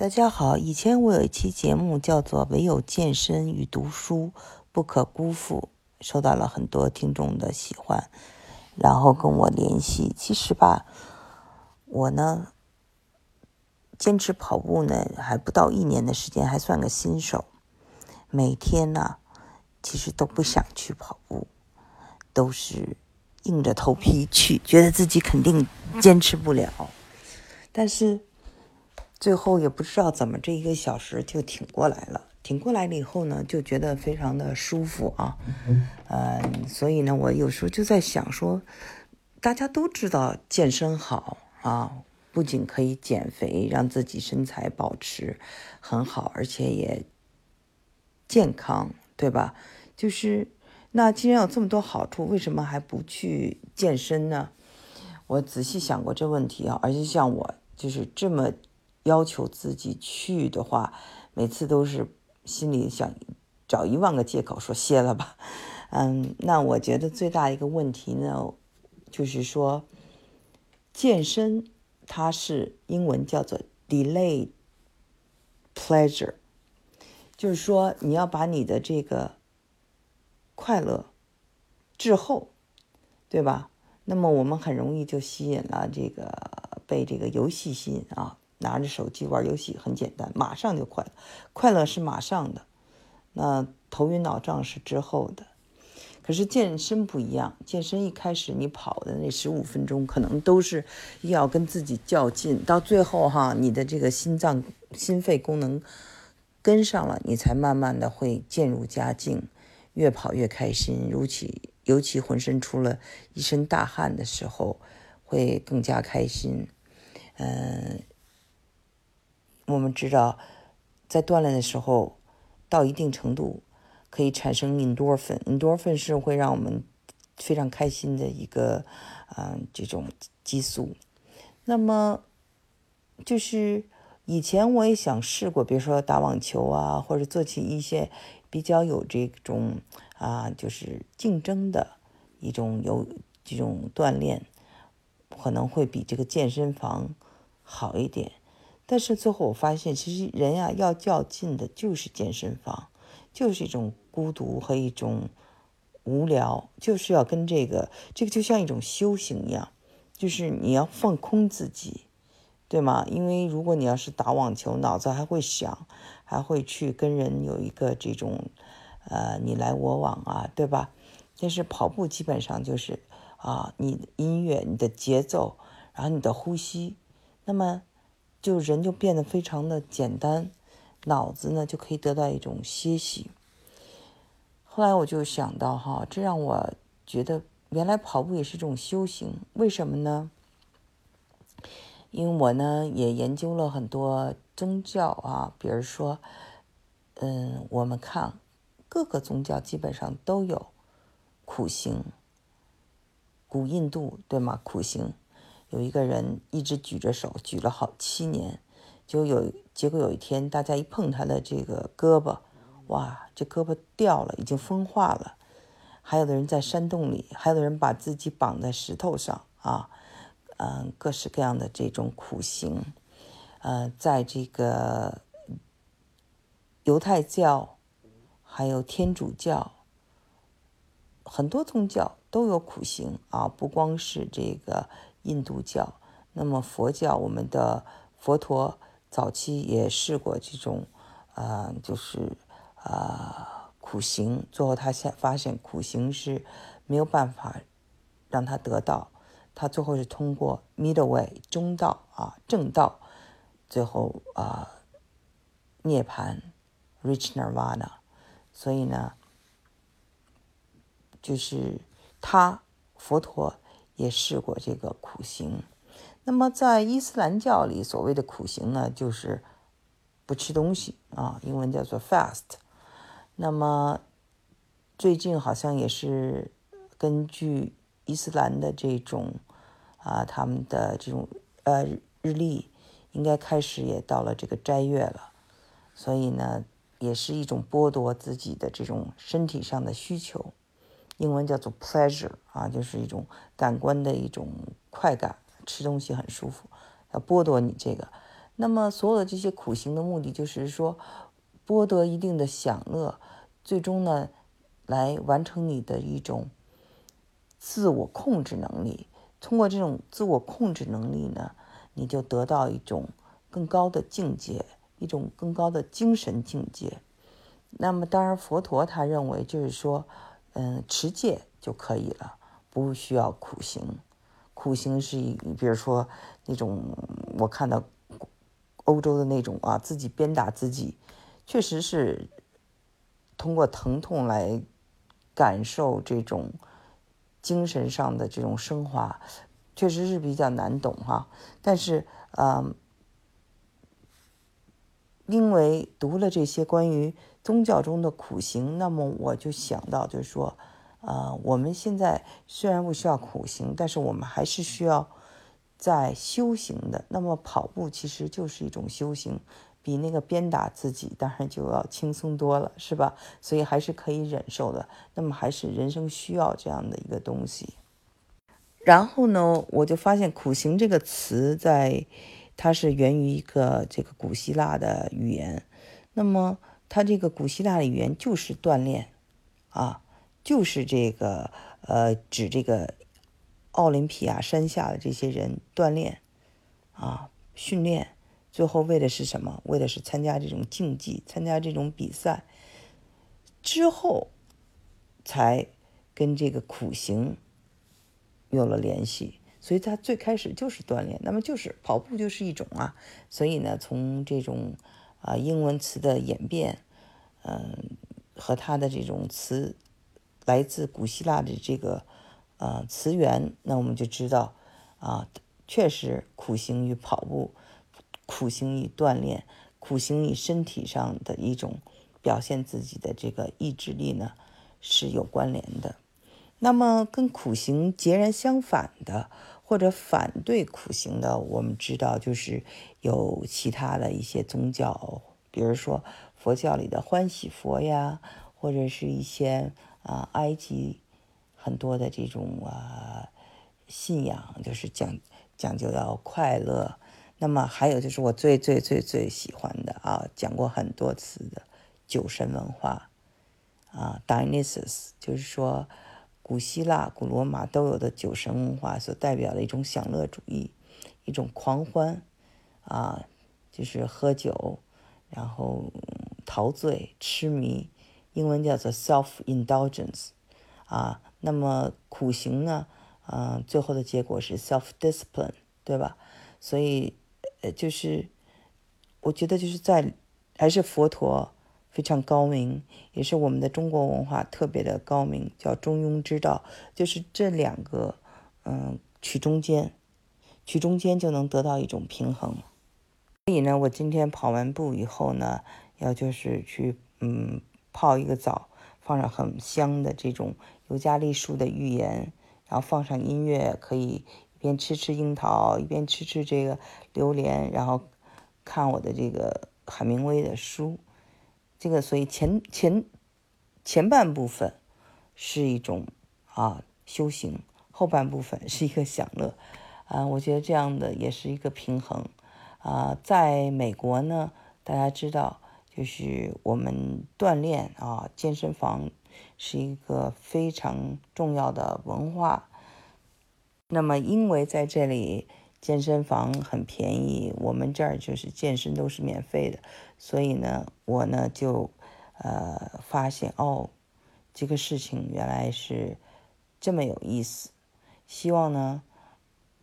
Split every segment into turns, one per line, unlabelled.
大家好，以前我有一期节目叫做《唯有健身与读书不可辜负》，受到了很多听众的喜欢，然后跟我联系。其实吧，我呢坚持跑步呢还不到一年的时间，还算个新手。每天呢，其实都不想去跑步，都是硬着头皮去，觉得自己肯定坚持不了，但是。最后也不知道怎么这一个小时就挺过来了，挺过来了以后呢，就觉得非常的舒服啊，嗯，所以呢，我有时候就在想说，大家都知道健身好啊，不仅可以减肥，让自己身材保持很好，而且也健康，对吧？就是那既然有这么多好处，为什么还不去健身呢？我仔细想过这问题啊，而且像我就是这么。要求自己去的话，每次都是心里想找一万个借口说歇了吧。嗯，那我觉得最大一个问题呢，就是说健身它是英文叫做 delay pleasure，就是说你要把你的这个快乐滞后，对吧？那么我们很容易就吸引了这个被这个游戏吸引啊。拿着手机玩游戏很简单，马上就快乐，快乐是马上的，那头晕脑胀是之后的。可是健身不一样，健身一开始你跑的那十五分钟，可能都是要跟自己较劲，到最后哈，你的这个心脏、心肺功能跟上了，你才慢慢的会渐入佳境，越跑越开心。尤其尤其浑身出了一身大汗的时候，会更加开心。嗯。我们知道，在锻炼的时候，到一定程度可以产生 endorphin。endorphin 是会让我们非常开心的一个，嗯，这种激素。那么，就是以前我也想试过，比如说打网球啊，或者做起一些比较有这种啊，就是竞争的一种有这种锻炼，可能会比这个健身房好一点。但是最后我发现，其实人呀要较劲的就是健身房，就是一种孤独和一种无聊，就是要跟这个这个就像一种修行一样，就是你要放空自己，对吗？因为如果你要是打网球，脑子还会想，还会去跟人有一个这种呃你来我往啊，对吧？但是跑步基本上就是啊，你的音乐、你的节奏，然后你的呼吸，那么。就人就变得非常的简单，脑子呢就可以得到一种歇息。后来我就想到哈，这让我觉得原来跑步也是一种修行。为什么呢？因为我呢也研究了很多宗教啊，比如说，嗯，我们看各个宗教基本上都有苦行，古印度对吗？苦行。有一个人一直举着手，举了好七年，就有结果有一天，大家一碰他的这个胳膊，哇，这胳膊掉了，已经风化了。还有的人在山洞里，还有的人把自己绑在石头上啊，嗯，各式各样的这种苦行，呃，在这个犹太教，还有天主教，很多宗教都有苦行啊，不光是这个。印度教，那么佛教，我们的佛陀早期也试过这种，呃，就是呃苦行，最后他现发现苦行是没有办法让他得到，他最后是通过 middle way 中道啊正道，最后啊涅槃 reach nirvana，所以呢，就是他佛陀。也试过这个苦行，那么在伊斯兰教里，所谓的苦行呢，就是不吃东西啊，英文叫做 fast。那么最近好像也是根据伊斯兰的这种啊，他们的这种呃日历，应该开始也到了这个斋月了，所以呢，也是一种剥夺自己的这种身体上的需求。英文叫做 pleasure 啊，就是一种感官的一种快感，吃东西很舒服，要剥夺你这个。那么所有的这些苦行的目的，就是说剥夺一定的享乐，最终呢，来完成你的一种自我控制能力。通过这种自我控制能力呢，你就得到一种更高的境界，一种更高的精神境界。那么，当然，佛陀他认为就是说，嗯，持戒就可以了，不需要苦行。苦行是一，比如说那种我看到欧洲的那种啊，自己鞭打自己，确实是通过疼痛来感受这种精神上的这种升华，确实是比较难懂哈。但是，嗯。因为读了这些关于宗教中的苦行，那么我就想到，就是说，呃，我们现在虽然不需要苦行，但是我们还是需要在修行的。那么跑步其实就是一种修行，比那个鞭打自己当然就要轻松多了，是吧？所以还是可以忍受的。那么还是人生需要这样的一个东西。然后呢，我就发现“苦行”这个词在。它是源于一个这个古希腊的语言，那么他这个古希腊的语言就是锻炼，啊，就是这个呃指这个奥林匹亚山下的这些人锻炼，啊，训练，最后为的是什么？为的是参加这种竞技，参加这种比赛，之后才跟这个苦行有了联系。所以他最开始就是锻炼，那么就是跑步就是一种啊。所以呢，从这种啊英文词的演变，嗯，和它的这种词来自古希腊的这个呃词源，那我们就知道啊，确实苦行与跑步、苦行与锻炼、苦行与身体上的一种表现自己的这个意志力呢是有关联的。那么跟苦行截然相反的。或者反对苦行的，我们知道就是有其他的一些宗教，比如说佛教里的欢喜佛呀，或者是一些啊埃及很多的这种啊信仰，就是讲讲究要快乐。那么还有就是我最最最最喜欢的啊，讲过很多次的酒神文化啊，Dionysus，就是说。古希腊、古罗马都有的酒神文化所代表的一种享乐主义，一种狂欢，啊，就是喝酒，然后陶醉、痴迷，英文叫做 self-indulgence，啊，那么苦行呢，啊，最后的结果是 self-discipline，对吧？所以，呃，就是我觉得就是在还是佛陀。非常高明，也是我们的中国文化特别的高明，叫中庸之道，就是这两个，嗯，取中间，取中间就能得到一种平衡。所以呢，我今天跑完步以后呢，要就是去，嗯，泡一个澡，放上很香的这种尤加利树的浴盐，然后放上音乐，可以一边吃吃樱桃，一边吃吃这个榴莲，然后看我的这个海明威的书。这个，所以前前前半部分是一种啊修行，后半部分是一个享乐，啊，我觉得这样的也是一个平衡，啊，在美国呢，大家知道，就是我们锻炼啊，健身房是一个非常重要的文化，那么因为在这里。健身房很便宜，我们这儿就是健身都是免费的，所以呢，我呢就，呃，发现哦，这个事情原来是这么有意思，希望呢，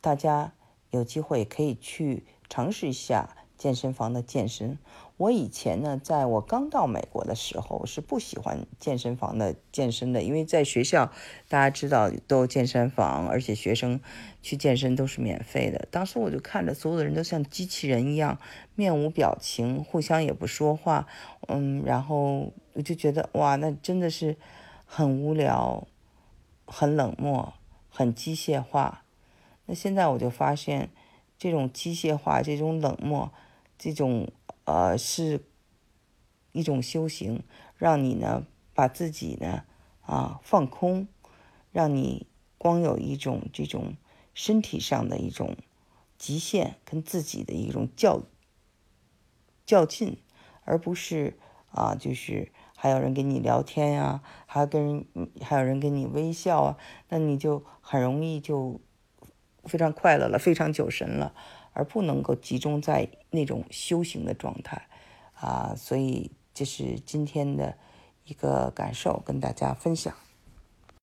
大家有机会可以去尝试一下健身房的健身。我以前呢，在我刚到美国的时候是不喜欢健身房的健身的，因为在学校大家知道都有健身房，而且学生去健身都是免费的。当时我就看着所有的人都像机器人一样，面无表情，互相也不说话，嗯，然后我就觉得哇，那真的是很无聊、很冷漠、很机械化。那现在我就发现，这种机械化、这种冷漠、这种。呃，是一种修行，让你呢把自己呢啊放空，让你光有一种这种身体上的一种极限跟自己的一种较较劲，而不是啊就是还有人跟你聊天呀，还跟，还有人跟你微笑啊，那你就很容易就非常快乐了，非常酒神了，而不能够集中在。那种修行的状态啊所以这是今天的一个感受跟大家分享。